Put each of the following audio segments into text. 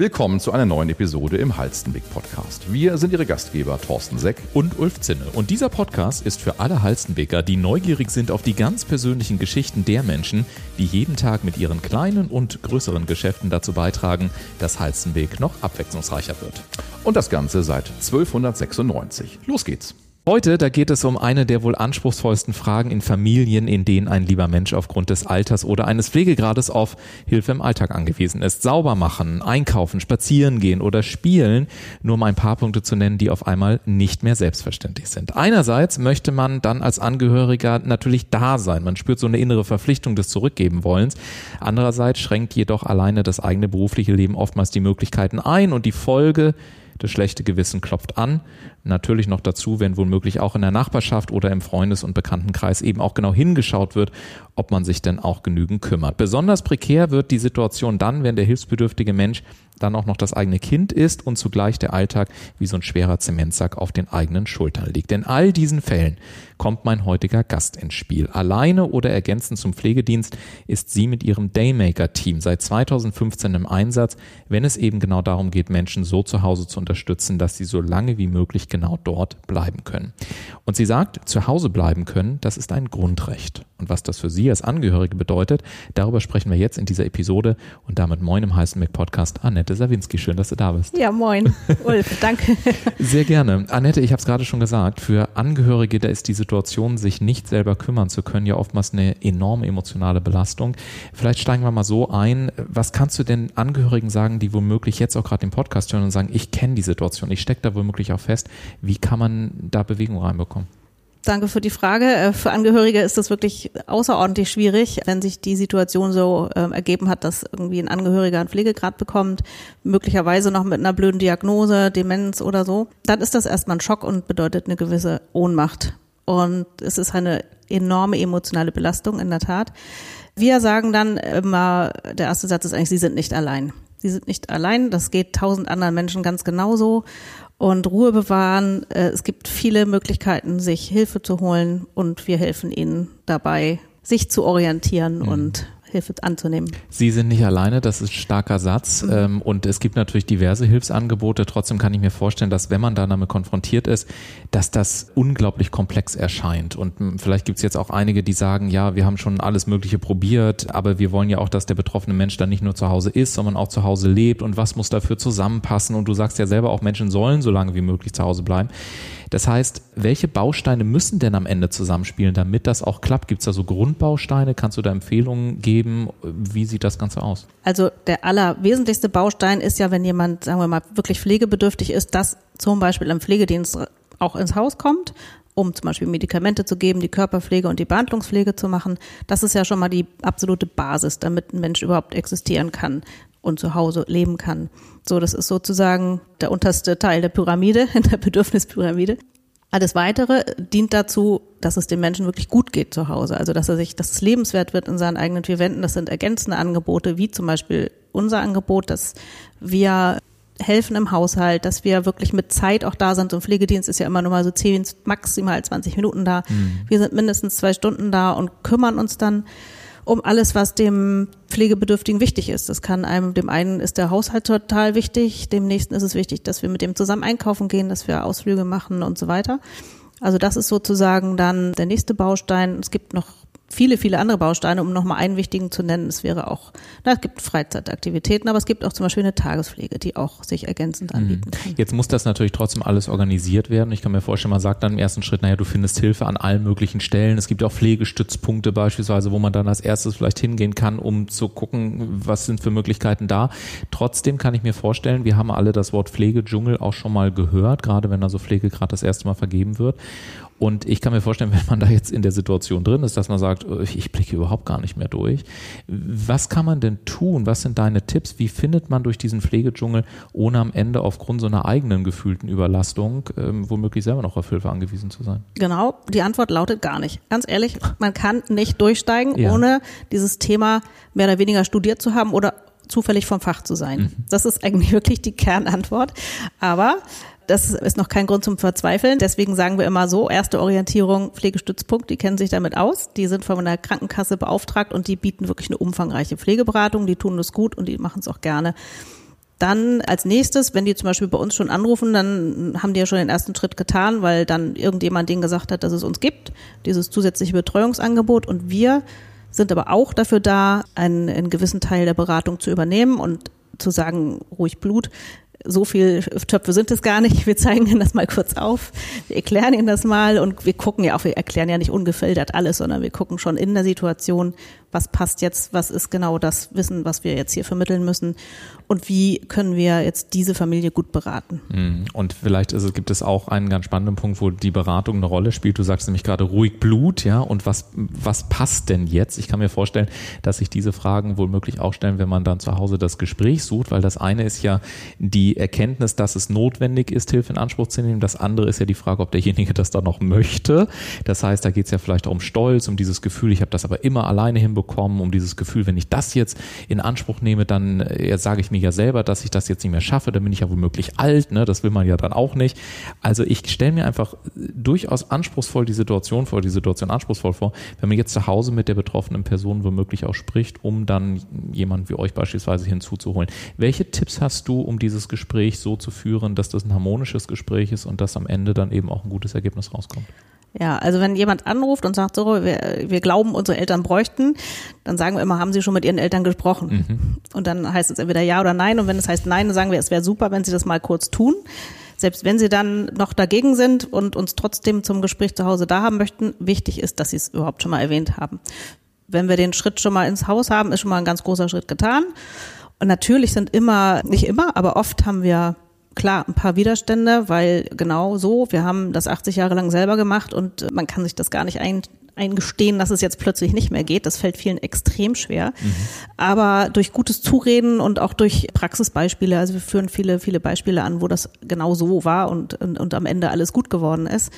Willkommen zu einer neuen Episode im Halstenweg Podcast. Wir sind Ihre Gastgeber Thorsten Seck und Ulf Zinne. Und dieser Podcast ist für alle Halstenweger, die neugierig sind auf die ganz persönlichen Geschichten der Menschen, die jeden Tag mit ihren kleinen und größeren Geschäften dazu beitragen, dass Halstenweg noch abwechslungsreicher wird. Und das Ganze seit 1296. Los geht's. Heute, da geht es um eine der wohl anspruchsvollsten Fragen in Familien, in denen ein lieber Mensch aufgrund des Alters oder eines Pflegegrades auf Hilfe im Alltag angewiesen ist. Sauber machen, einkaufen, spazieren gehen oder spielen, nur um ein paar Punkte zu nennen, die auf einmal nicht mehr selbstverständlich sind. Einerseits möchte man dann als Angehöriger natürlich da sein. Man spürt so eine innere Verpflichtung des Zurückgeben wollens. Andererseits schränkt jedoch alleine das eigene berufliche Leben oftmals die Möglichkeiten ein und die Folge das schlechte Gewissen klopft an. Natürlich noch dazu, wenn womöglich auch in der Nachbarschaft oder im Freundes- und Bekanntenkreis eben auch genau hingeschaut wird, ob man sich denn auch genügend kümmert. Besonders prekär wird die Situation dann, wenn der hilfsbedürftige Mensch dann auch noch das eigene Kind ist und zugleich der Alltag wie so ein schwerer Zementsack auf den eigenen Schultern liegt. In all diesen Fällen kommt mein heutiger Gast ins Spiel. Alleine oder ergänzend zum Pflegedienst ist sie mit ihrem Daymaker-Team seit 2015 im Einsatz, wenn es eben genau darum geht, Menschen so zu Hause zu unterstützen, dass sie so lange wie möglich genau dort bleiben können. Und sie sagt, zu Hause bleiben können, das ist ein Grundrecht. Und was das für Sie als Angehörige bedeutet, darüber sprechen wir jetzt in dieser Episode und damit moin im heißen Mac Podcast Annette Sawinski. Schön, dass du da bist. Ja, moin. Ulf, danke. Sehr gerne. Annette, ich habe es gerade schon gesagt, für Angehörige, da ist die Situation, sich nicht selber kümmern zu können, ja oftmals eine enorme emotionale Belastung. Vielleicht steigen wir mal so ein. Was kannst du denn Angehörigen sagen, die womöglich jetzt auch gerade den Podcast hören und sagen, ich kenne die Situation, ich stecke da womöglich auch fest. Wie kann man da Bewegung reinbekommen? Danke für die Frage. Äh, für Angehörige ist das wirklich außerordentlich schwierig, wenn sich die Situation so äh, ergeben hat, dass irgendwie ein Angehöriger einen Pflegegrad bekommt, möglicherweise noch mit einer blöden Diagnose, Demenz oder so. Dann ist das erstmal ein Schock und bedeutet eine gewisse Ohnmacht. Und es ist eine enorme emotionale Belastung in der Tat. Wir sagen dann immer, der erste Satz ist eigentlich, Sie sind nicht allein. Sie sind nicht allein, das geht tausend anderen Menschen ganz genauso und Ruhe bewahren. Äh, es gibt viele Möglichkeiten, sich Hilfe zu holen und wir helfen ihnen dabei, sich zu orientieren mhm. und Hilfe anzunehmen. Sie sind nicht alleine, das ist ein starker Satz. Mhm. Ähm, und es gibt natürlich diverse Hilfsangebote. Trotzdem kann ich mir vorstellen, dass wenn man da damit konfrontiert ist, dass das unglaublich komplex erscheint. Und hm, vielleicht gibt es jetzt auch einige, die sagen, ja, wir haben schon alles Mögliche probiert, aber wir wollen ja auch, dass der betroffene Mensch dann nicht nur zu Hause ist, sondern auch zu Hause lebt. Und was muss dafür zusammenpassen? Und du sagst ja selber auch, Menschen sollen so lange wie möglich zu Hause bleiben. Das heißt, welche Bausteine müssen denn am Ende zusammenspielen, damit das auch klappt? Gibt es da so Grundbausteine? Kannst du da Empfehlungen geben? Wie sieht das Ganze aus? Also der allerwesentlichste Baustein ist ja, wenn jemand, sagen wir mal, wirklich pflegebedürftig ist, dass zum Beispiel ein Pflegedienst auch ins Haus kommt um zum Beispiel Medikamente zu geben, die Körperpflege und die Behandlungspflege zu machen. Das ist ja schon mal die absolute Basis, damit ein Mensch überhaupt existieren kann und zu Hause leben kann. So, das ist sozusagen der unterste Teil der Pyramide, der Bedürfnispyramide. Alles weitere dient dazu, dass es dem Menschen wirklich gut geht zu Hause. Also, dass er sich, dass es lebenswert wird in seinen eigenen vier Wänden. Das sind ergänzende Angebote, wie zum Beispiel unser Angebot, dass wir helfen im Haushalt, dass wir wirklich mit Zeit auch da sind. So ein Pflegedienst ist ja immer nur mal so zehn, maximal 20 Minuten da. Mhm. Wir sind mindestens zwei Stunden da und kümmern uns dann um alles, was dem Pflegebedürftigen wichtig ist. Das kann einem, dem einen ist der Haushalt total wichtig, dem nächsten ist es wichtig, dass wir mit dem zusammen einkaufen gehen, dass wir Ausflüge machen und so weiter. Also das ist sozusagen dann der nächste Baustein. Es gibt noch viele, viele andere Bausteine, um nochmal einen wichtigen zu nennen. Es wäre auch, na, es gibt Freizeitaktivitäten, aber es gibt auch zum Beispiel eine Tagespflege, die auch sich ergänzend mhm. anbieten kann. Jetzt muss das natürlich trotzdem alles organisiert werden. Ich kann mir vorstellen, man sagt dann im ersten Schritt, naja, du findest Hilfe an allen möglichen Stellen. Es gibt auch Pflegestützpunkte beispielsweise, wo man dann als erstes vielleicht hingehen kann, um zu gucken, was sind für Möglichkeiten da. Trotzdem kann ich mir vorstellen, wir haben alle das Wort Pflegedschungel auch schon mal gehört, gerade wenn also Pflege gerade das erste Mal vergeben wird. Und ich kann mir vorstellen, wenn man da jetzt in der Situation drin ist, dass man sagt, oh, ich blicke überhaupt gar nicht mehr durch. Was kann man denn tun? Was sind deine Tipps? Wie findet man durch diesen Pflegedschungel, ohne am Ende aufgrund so einer eigenen gefühlten Überlastung ähm, womöglich selber noch auf Hilfe angewiesen zu sein? Genau, die Antwort lautet gar nicht. Ganz ehrlich, man kann nicht durchsteigen, ja. ohne dieses Thema mehr oder weniger studiert zu haben oder zufällig vom Fach zu sein. Mhm. Das ist eigentlich wirklich die Kernantwort. Aber das ist noch kein Grund zum Verzweifeln. Deswegen sagen wir immer so, erste Orientierung, Pflegestützpunkt, die kennen sich damit aus. Die sind von der Krankenkasse beauftragt und die bieten wirklich eine umfangreiche Pflegeberatung. Die tun das gut und die machen es auch gerne. Dann als nächstes, wenn die zum Beispiel bei uns schon anrufen, dann haben die ja schon den ersten Schritt getan, weil dann irgendjemand denen gesagt hat, dass es uns gibt, dieses zusätzliche Betreuungsangebot. Und wir sind aber auch dafür da, einen, einen gewissen Teil der Beratung zu übernehmen und zu sagen, ruhig Blut, so viel Töpfe sind es gar nicht. Wir zeigen Ihnen das mal kurz auf. Wir erklären Ihnen das mal und wir gucken ja auch, wir erklären ja nicht ungefiltert alles, sondern wir gucken schon in der Situation, was passt jetzt, was ist genau das Wissen, was wir jetzt hier vermitteln müssen und wie können wir jetzt diese Familie gut beraten. Mhm. Und vielleicht ist, gibt es auch einen ganz spannenden Punkt, wo die Beratung eine Rolle spielt. Du sagst nämlich gerade ruhig Blut, ja, und was, was passt denn jetzt? Ich kann mir vorstellen, dass sich diese Fragen wohl möglich auch stellen, wenn man dann zu Hause das Gespräch sucht, weil das eine ist ja die Erkenntnis, dass es notwendig ist, Hilfe in Anspruch zu nehmen. Das andere ist ja die Frage, ob derjenige das dann noch möchte. Das heißt, da geht es ja vielleicht auch um Stolz, um dieses Gefühl, ich habe das aber immer alleine hinbekommen bekommen, um dieses Gefühl, wenn ich das jetzt in Anspruch nehme, dann äh, sage ich mir ja selber, dass ich das jetzt nicht mehr schaffe, dann bin ich ja womöglich alt, ne? das will man ja dann auch nicht. Also ich stelle mir einfach durchaus anspruchsvoll die Situation vor, die Situation anspruchsvoll vor, wenn man jetzt zu Hause mit der betroffenen Person womöglich auch spricht, um dann jemanden wie euch beispielsweise hinzuzuholen. Welche Tipps hast du, um dieses Gespräch so zu führen, dass das ein harmonisches Gespräch ist und dass am Ende dann eben auch ein gutes Ergebnis rauskommt? Ja, also wenn jemand anruft und sagt, so, wir, wir glauben, unsere Eltern bräuchten, dann sagen wir immer, haben Sie schon mit Ihren Eltern gesprochen? Mhm. Und dann heißt es entweder ja oder nein. Und wenn es heißt nein, dann sagen wir, es wäre super, wenn Sie das mal kurz tun. Selbst wenn Sie dann noch dagegen sind und uns trotzdem zum Gespräch zu Hause da haben möchten, wichtig ist, dass Sie es überhaupt schon mal erwähnt haben. Wenn wir den Schritt schon mal ins Haus haben, ist schon mal ein ganz großer Schritt getan. Und natürlich sind immer, nicht immer, aber oft haben wir klar, ein paar Widerstände, weil genau so, wir haben das 80 Jahre lang selber gemacht und äh, man kann sich das gar nicht ein, eingestehen, dass es jetzt plötzlich nicht mehr geht. Das fällt vielen extrem schwer. Mhm. Aber durch gutes Zureden und auch durch Praxisbeispiele, also wir führen viele, viele Beispiele an, wo das genau so war und, und, und am Ende alles gut geworden ist.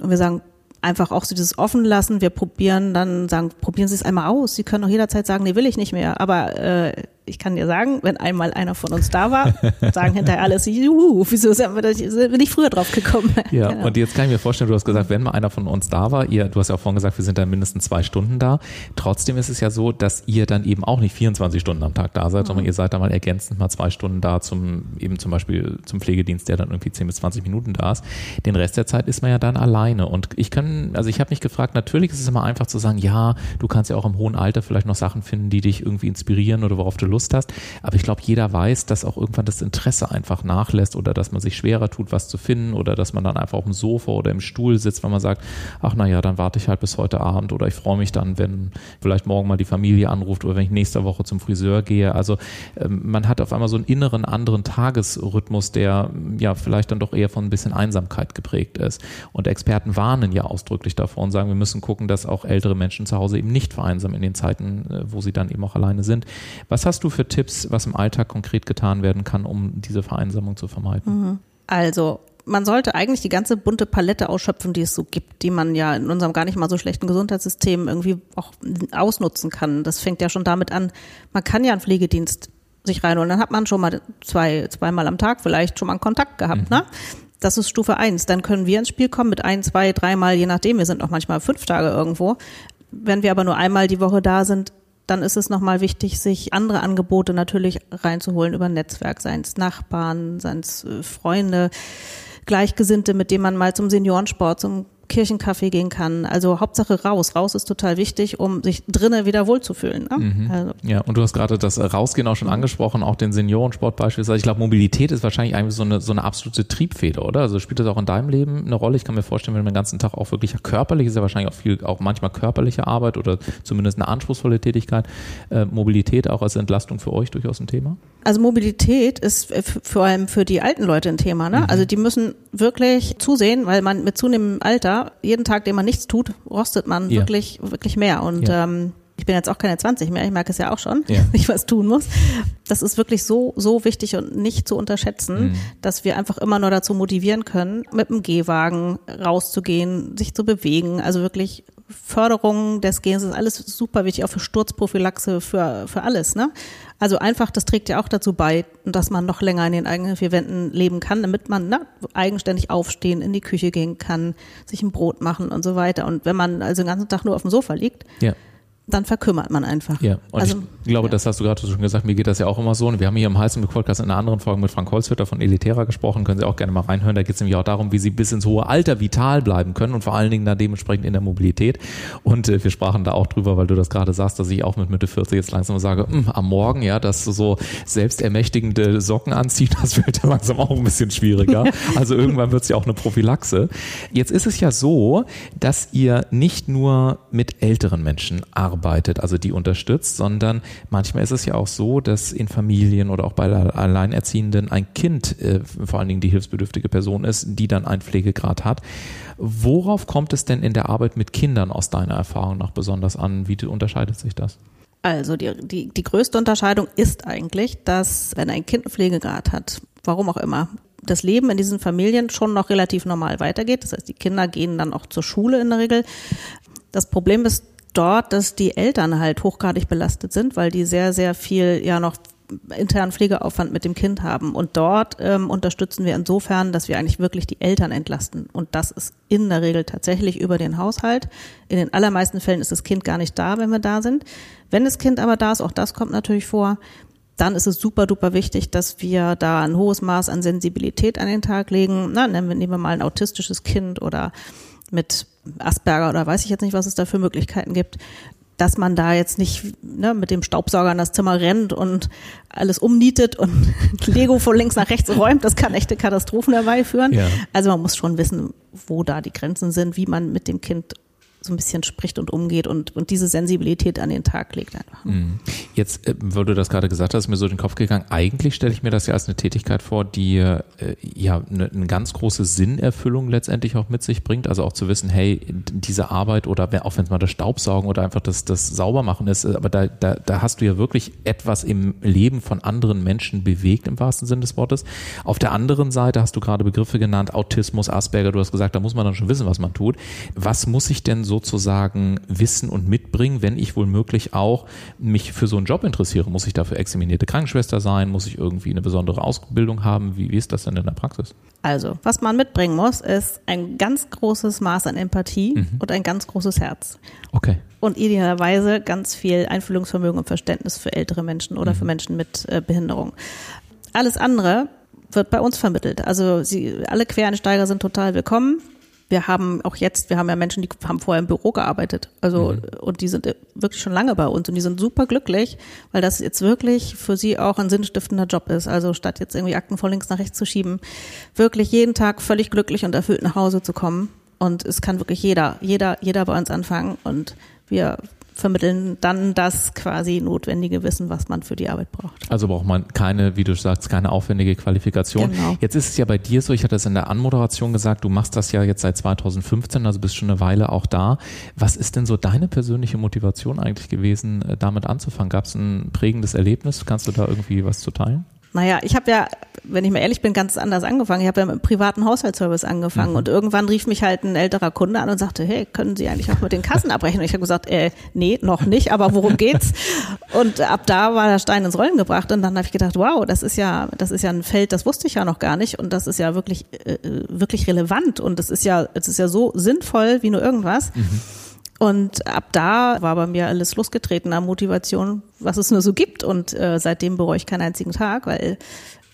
Und wir sagen, einfach auch so dieses offen lassen. Wir probieren dann, sagen, probieren Sie es einmal aus. Sie können auch jederzeit sagen, nee, will ich nicht mehr. Aber äh, ich kann dir sagen, wenn einmal einer von uns da war, sagen hinterher alles, juhu, wieso sind wir da, sind wir nicht früher drauf gekommen? Ja, genau. und jetzt kann ich mir vorstellen, du hast gesagt, wenn mal einer von uns da war, ihr, du hast ja auch vorhin gesagt, wir sind dann mindestens zwei Stunden da. Trotzdem ist es ja so, dass ihr dann eben auch nicht 24 Stunden am Tag da seid, mhm. sondern ihr seid da mal ergänzend mal zwei Stunden da zum, eben zum Beispiel zum Pflegedienst, der dann irgendwie 10 bis 20 Minuten da ist. Den Rest der Zeit ist man ja dann alleine. Und ich kann, also ich habe mich gefragt, natürlich ist es immer einfach zu sagen, ja, du kannst ja auch im hohen Alter vielleicht noch Sachen finden, die dich irgendwie inspirieren oder worauf du Lust hast. Aber ich glaube, jeder weiß, dass auch irgendwann das Interesse einfach nachlässt oder dass man sich schwerer tut, was zu finden oder dass man dann einfach auf dem Sofa oder im Stuhl sitzt, weil man sagt, ach naja, dann warte ich halt bis heute Abend oder ich freue mich dann, wenn vielleicht morgen mal die Familie anruft oder wenn ich nächste Woche zum Friseur gehe. Also ähm, man hat auf einmal so einen inneren anderen Tagesrhythmus, der ja vielleicht dann doch eher von ein bisschen Einsamkeit geprägt ist. Und Experten warnen ja ausdrücklich davor und sagen, wir müssen gucken, dass auch ältere Menschen zu Hause eben nicht vereinsamen in den Zeiten, äh, wo sie dann eben auch alleine sind. Was hast du für Tipps? Was im Alltag konkret getan werden kann, um diese Vereinsamung zu vermeiden? Mhm. Also man sollte eigentlich die ganze bunte Palette ausschöpfen, die es so gibt, die man ja in unserem gar nicht mal so schlechten Gesundheitssystem irgendwie auch ausnutzen kann. Das fängt ja schon damit an, man kann ja einen Pflegedienst sich rein und dann hat man schon mal zwei, zweimal am Tag vielleicht schon mal einen Kontakt gehabt, mhm. ne? Das ist Stufe eins. Dann können wir ins Spiel kommen mit ein, zwei, dreimal, je nachdem. Wir sind auch manchmal fünf Tage irgendwo. Wenn wir aber nur einmal die Woche da sind, dann ist es nochmal wichtig, sich andere Angebote natürlich reinzuholen über Netzwerk, seien es Nachbarn, seien es äh, Freunde, Gleichgesinnte, mit denen man mal zum Seniorensport, zum Kirchencafé gehen kann. Also Hauptsache raus. Raus ist total wichtig, um sich drinnen wieder wohlzufühlen. Ne? Mhm. Also. Ja, und du hast gerade das Rausgehen auch schon angesprochen, auch den Seniorensport beispielsweise. Ich glaube, Mobilität ist wahrscheinlich eigentlich so eine, so eine absolute Triebfeder, oder? Also spielt das auch in deinem Leben eine Rolle? Ich kann mir vorstellen, wenn man den ganzen Tag auch wirklich körperlich ist ja wahrscheinlich auch viel, auch manchmal körperliche Arbeit oder zumindest eine anspruchsvolle Tätigkeit. Äh, Mobilität auch als Entlastung für euch durchaus ein Thema? Also Mobilität ist vor allem für die alten Leute ein Thema. Ne? Mhm. Also die müssen wirklich zusehen, weil man mit zunehmendem Alter, jeden Tag, den man nichts tut, rostet man ja. wirklich, wirklich mehr. Und ähm, ich bin jetzt auch keine 20 mehr, ich merke es ja auch schon, ja. ich was tun muss. Das ist wirklich so, so wichtig und nicht zu unterschätzen, mhm. dass wir einfach immer nur dazu motivieren können, mit dem Gehwagen rauszugehen, sich zu bewegen, also wirklich Förderung des Gens ist alles super wichtig, auch für Sturzprophylaxe, für, für alles. Ne? Also einfach, das trägt ja auch dazu bei, dass man noch länger in den eigenen vier Wänden leben kann, damit man ne, eigenständig aufstehen, in die Küche gehen kann, sich ein Brot machen und so weiter. Und wenn man also den ganzen Tag nur auf dem Sofa liegt, ja dann verkümmert man einfach. Ja, und also, ich glaube, ja. das hast du gerade schon gesagt, mir geht das ja auch immer so. Und wir haben hier im Heißen Podcast in einer anderen Folge mit Frank Holzhütter von Elitera gesprochen, können Sie auch gerne mal reinhören. Da geht es nämlich auch darum, wie Sie bis ins hohe Alter vital bleiben können und vor allen Dingen dann dementsprechend in der Mobilität. Und äh, wir sprachen da auch drüber, weil du das gerade sagst, dass ich auch mit Mitte 40 jetzt langsam sage, mh, am Morgen, ja, dass du so selbstermächtigende Socken anziehen, das wird ja langsam auch ein bisschen schwieriger. Also irgendwann wird es ja auch eine Prophylaxe. Jetzt ist es ja so, dass ihr nicht nur mit älteren Menschen arbeitet, also die unterstützt, sondern manchmal ist es ja auch so, dass in Familien oder auch bei Alleinerziehenden ein Kind, äh, vor allen Dingen die hilfsbedürftige Person ist, die dann einen Pflegegrad hat. Worauf kommt es denn in der Arbeit mit Kindern aus deiner Erfahrung nach besonders an? Wie unterscheidet sich das? Also die, die, die größte Unterscheidung ist eigentlich, dass wenn ein Kind einen Pflegegrad hat, warum auch immer, das Leben in diesen Familien schon noch relativ normal weitergeht. Das heißt, die Kinder gehen dann auch zur Schule in der Regel. Das Problem ist dort, dass die Eltern halt hochgradig belastet sind, weil die sehr, sehr viel ja noch internen Pflegeaufwand mit dem Kind haben. Und dort ähm, unterstützen wir insofern, dass wir eigentlich wirklich die Eltern entlasten. Und das ist in der Regel tatsächlich über den Haushalt. In den allermeisten Fällen ist das Kind gar nicht da, wenn wir da sind. Wenn das Kind aber da ist, auch das kommt natürlich vor, dann ist es super duper wichtig, dass wir da ein hohes Maß an Sensibilität an den Tag legen. Na, nehmen wir, mal ein autistisches Kind oder mit Asperger oder weiß ich jetzt nicht, was es da für Möglichkeiten gibt, dass man da jetzt nicht ne, mit dem Staubsauger in das Zimmer rennt und alles umnietet und Lego von links nach rechts räumt. Das kann echte Katastrophen herbeiführen. Ja. Also man muss schon wissen, wo da die Grenzen sind, wie man mit dem Kind so ein bisschen spricht und umgeht und, und diese Sensibilität an den Tag legt einfach. Mhm. Jetzt, äh, weil du das gerade gesagt hast, ist mir so in den Kopf gegangen, eigentlich stelle ich mir das ja als eine Tätigkeit vor, die äh, ja eine, eine ganz große Sinnerfüllung letztendlich auch mit sich bringt. Also auch zu wissen, hey, diese Arbeit oder auch wenn es mal das Staubsaugen oder einfach das, das Saubermachen ist, aber da, da, da hast du ja wirklich etwas im Leben von anderen Menschen bewegt, im wahrsten Sinne des Wortes. Auf der anderen Seite hast du gerade Begriffe genannt, Autismus, Asperger, du hast gesagt, da muss man dann schon wissen, was man tut. Was muss ich denn so sozusagen wissen und mitbringen, wenn ich wohl möglich auch mich für so einen Job interessiere? Muss ich dafür examinierte Krankenschwester sein? Muss ich irgendwie eine besondere Ausbildung haben? Wie, wie ist das denn in der Praxis? Also, was man mitbringen muss, ist ein ganz großes Maß an Empathie mhm. und ein ganz großes Herz. Okay. Und idealerweise ganz viel Einfühlungsvermögen und Verständnis für ältere Menschen oder mhm. für Menschen mit äh, Behinderung. Alles andere wird bei uns vermittelt. Also sie, alle Quereinsteiger sind total willkommen wir haben auch jetzt, wir haben ja Menschen, die haben vorher im Büro gearbeitet. Also, mhm. und die sind wirklich schon lange bei uns und die sind super glücklich, weil das jetzt wirklich für sie auch ein sinnstiftender Job ist. Also, statt jetzt irgendwie Akten von links nach rechts zu schieben, wirklich jeden Tag völlig glücklich und erfüllt nach Hause zu kommen. Und es kann wirklich jeder, jeder, jeder bei uns anfangen und wir vermitteln dann das quasi notwendige Wissen, was man für die Arbeit braucht. Also braucht man keine, wie du sagst, keine aufwendige Qualifikation. Genau. Jetzt ist es ja bei dir so, ich hatte es in der Anmoderation gesagt, du machst das ja jetzt seit 2015, also bist schon eine Weile auch da. Was ist denn so deine persönliche Motivation eigentlich gewesen, äh, damit anzufangen? Gab es ein prägendes Erlebnis? Kannst du da irgendwie was zu teilen? Naja, ich habe ja, wenn ich mal ehrlich bin, ganz anders angefangen. Ich habe ja mit einem privaten Haushaltsservice angefangen mhm. und irgendwann rief mich halt ein älterer Kunde an und sagte, hey, können Sie eigentlich auch mit den Kassen abbrechen? Und ich habe gesagt, äh, nee, noch nicht, aber worum geht's? Und ab da war der Stein ins Rollen gebracht und dann habe ich gedacht, wow, das ist ja, das ist ja ein Feld, das wusste ich ja noch gar nicht und das ist ja wirklich, äh, wirklich relevant und es ist ja, es ist ja so sinnvoll wie nur irgendwas. Mhm. Und ab da war bei mir alles losgetreten an Motivation, was es nur so gibt. Und äh, seitdem bereue ich keinen einzigen Tag, weil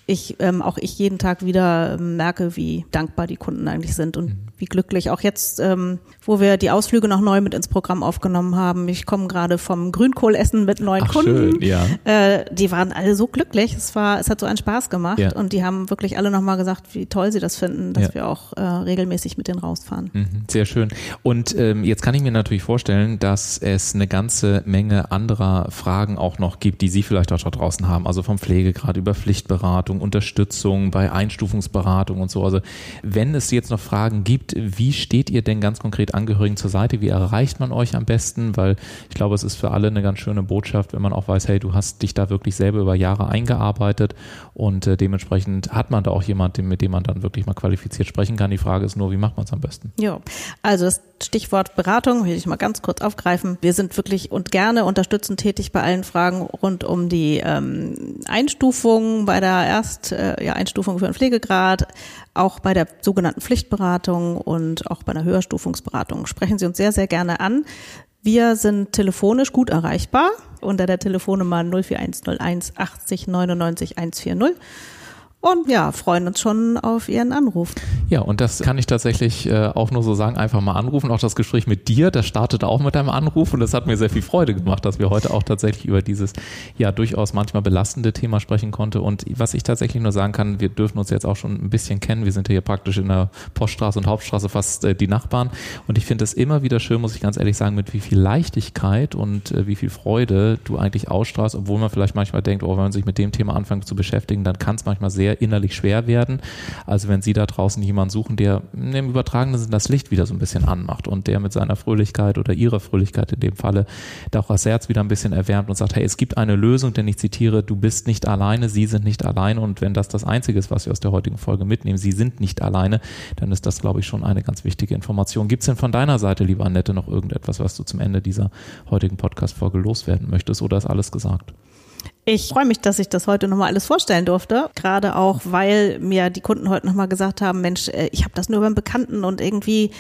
ich ähm, auch ich jeden Tag wieder merke, wie dankbar die Kunden eigentlich sind und mhm wie glücklich. Auch jetzt, ähm, wo wir die Ausflüge noch neu mit ins Programm aufgenommen haben. Ich komme gerade vom Grünkohlessen mit neuen Ach, Kunden. Schön, ja. Äh, die waren alle so glücklich. Es war, es hat so einen Spaß gemacht ja. und die haben wirklich alle nochmal gesagt, wie toll sie das finden, dass ja. wir auch äh, regelmäßig mit denen rausfahren. Mhm, sehr schön. Und ähm, jetzt kann ich mir natürlich vorstellen, dass es eine ganze Menge anderer Fragen auch noch gibt, die Sie vielleicht auch da draußen haben. Also vom Pflegegrad über Pflichtberatung, Unterstützung bei Einstufungsberatung und so. Also wenn es jetzt noch Fragen gibt. Wie steht ihr denn ganz konkret Angehörigen zur Seite? Wie erreicht man euch am besten? Weil ich glaube, es ist für alle eine ganz schöne Botschaft, wenn man auch weiß, hey, du hast dich da wirklich selber über Jahre eingearbeitet und äh, dementsprechend hat man da auch jemanden, mit dem man dann wirklich mal qualifiziert sprechen kann. Die Frage ist nur, wie macht man es am besten? Ja, also das Stichwort Beratung will ich mal ganz kurz aufgreifen. Wir sind wirklich und gerne unterstützend tätig bei allen Fragen rund um die ähm, Einstufung bei der Erst, äh, ja, Einstufung für einen Pflegegrad, auch bei der sogenannten Pflichtberatung und auch bei einer Höherstufungsberatung. Sprechen Sie uns sehr, sehr gerne an. Wir sind telefonisch gut erreichbar unter der Telefonnummer 04101 80 99 140 und ja, freuen uns schon auf Ihren Anruf. Ja, und das kann ich tatsächlich äh, auch nur so sagen, einfach mal anrufen. Auch das Gespräch mit dir, das startete auch mit einem Anruf und das hat mir sehr viel Freude gemacht, dass wir heute auch tatsächlich über dieses ja durchaus manchmal belastende Thema sprechen konnte. Und was ich tatsächlich nur sagen kann, wir dürfen uns jetzt auch schon ein bisschen kennen. Wir sind hier praktisch in der Poststraße und Hauptstraße fast äh, die Nachbarn. Und ich finde es immer wieder schön, muss ich ganz ehrlich sagen, mit wie viel Leichtigkeit und äh, wie viel Freude du eigentlich ausstrahlst, obwohl man vielleicht manchmal denkt, oh, wenn man sich mit dem Thema anfängt zu beschäftigen, dann kann es manchmal sehr sehr innerlich schwer werden. Also wenn Sie da draußen jemanden suchen, der im übertragenen Sinn das Licht wieder so ein bisschen anmacht und der mit seiner Fröhlichkeit oder ihrer Fröhlichkeit in dem Falle da auch das Herz wieder ein bisschen erwärmt und sagt, hey, es gibt eine Lösung, denn ich zitiere, du bist nicht alleine, Sie sind nicht alleine und wenn das das Einzige ist, was wir aus der heutigen Folge mitnehmen, Sie sind nicht alleine, dann ist das, glaube ich, schon eine ganz wichtige Information. Gibt es denn von deiner Seite, lieber Annette, noch irgendetwas, was du zum Ende dieser heutigen Podcast-Folge loswerden möchtest oder ist alles gesagt? Ich freue mich, dass ich das heute nochmal alles vorstellen durfte. Gerade auch, weil mir die Kunden heute nochmal gesagt haben, Mensch, äh, ich habe das nur beim Bekannten und irgendwie,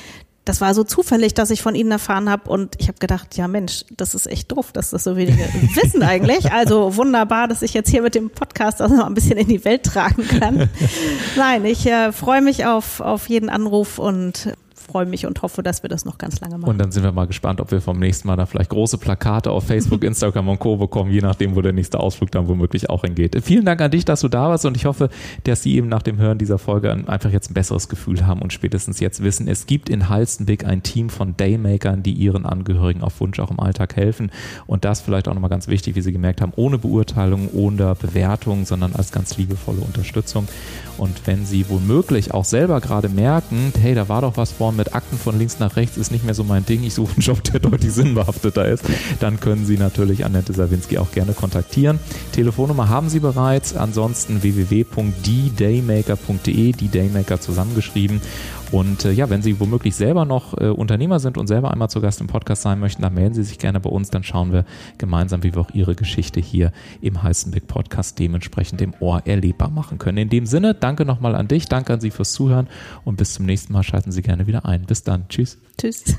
das war so zufällig, dass ich von Ihnen erfahren habe und ich habe gedacht, ja Mensch, das ist echt doof, dass das so wenige wissen eigentlich. Also wunderbar, dass ich jetzt hier mit dem Podcast das noch ein bisschen in die Welt tragen kann. Nein, ich äh, freue mich auf, auf jeden Anruf und freue mich und hoffe, dass wir das noch ganz lange machen. Und dann sind wir mal gespannt, ob wir vom nächsten Mal da vielleicht große Plakate auf Facebook, Instagram und Co. bekommen, je nachdem, wo der nächste Ausflug dann womöglich auch hingeht. Vielen Dank an dich, dass du da warst und ich hoffe, dass Sie eben nach dem Hören dieser Folge einfach jetzt ein besseres Gefühl haben und spätestens jetzt wissen, es gibt in Halstenbeck ein Team von Daymakern, die ihren Angehörigen auf Wunsch auch im Alltag helfen und das vielleicht auch nochmal ganz wichtig, wie Sie gemerkt haben, ohne Beurteilung, ohne Bewertung, sondern als ganz liebevolle Unterstützung. Und wenn Sie womöglich auch selber gerade merken, hey, da war doch was vor mit Akten von links nach rechts, ist nicht mehr so mein Ding, ich suche einen Job, der deutlich sinnbehafteter ist, dann können Sie natürlich Annette Sawinski auch gerne kontaktieren. Telefonnummer haben Sie bereits, ansonsten www.didaymaker.de, die Daymaker zusammengeschrieben. Und äh, ja, wenn Sie womöglich selber noch äh, Unternehmer sind und selber einmal zu Gast im Podcast sein möchten, dann melden Sie sich gerne bei uns. Dann schauen wir gemeinsam, wie wir auch Ihre Geschichte hier im Heißenblick Podcast dementsprechend im Ohr erlebbar machen können. In dem Sinne, danke nochmal an dich, danke an Sie fürs Zuhören und bis zum nächsten Mal schalten Sie gerne wieder ein. Bis dann. Tschüss. Tschüss.